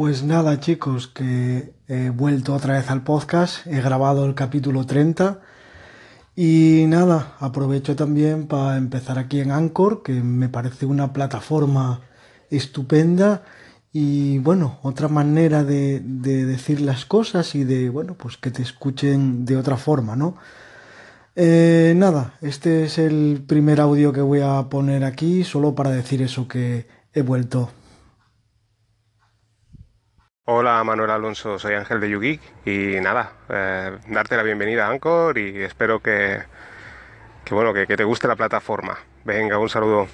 Pues nada, chicos, que he vuelto otra vez al podcast, he grabado el capítulo 30 y nada, aprovecho también para empezar aquí en Anchor, que me parece una plataforma estupenda y bueno, otra manera de, de decir las cosas y de, bueno, pues que te escuchen de otra forma, ¿no? Eh, nada, este es el primer audio que voy a poner aquí, solo para decir eso que he vuelto. Hola Manuel Alonso, soy Ángel de YouGeek y nada, eh, darte la bienvenida a Anchor y espero que, que bueno, que, que te guste la plataforma. Venga, un saludo.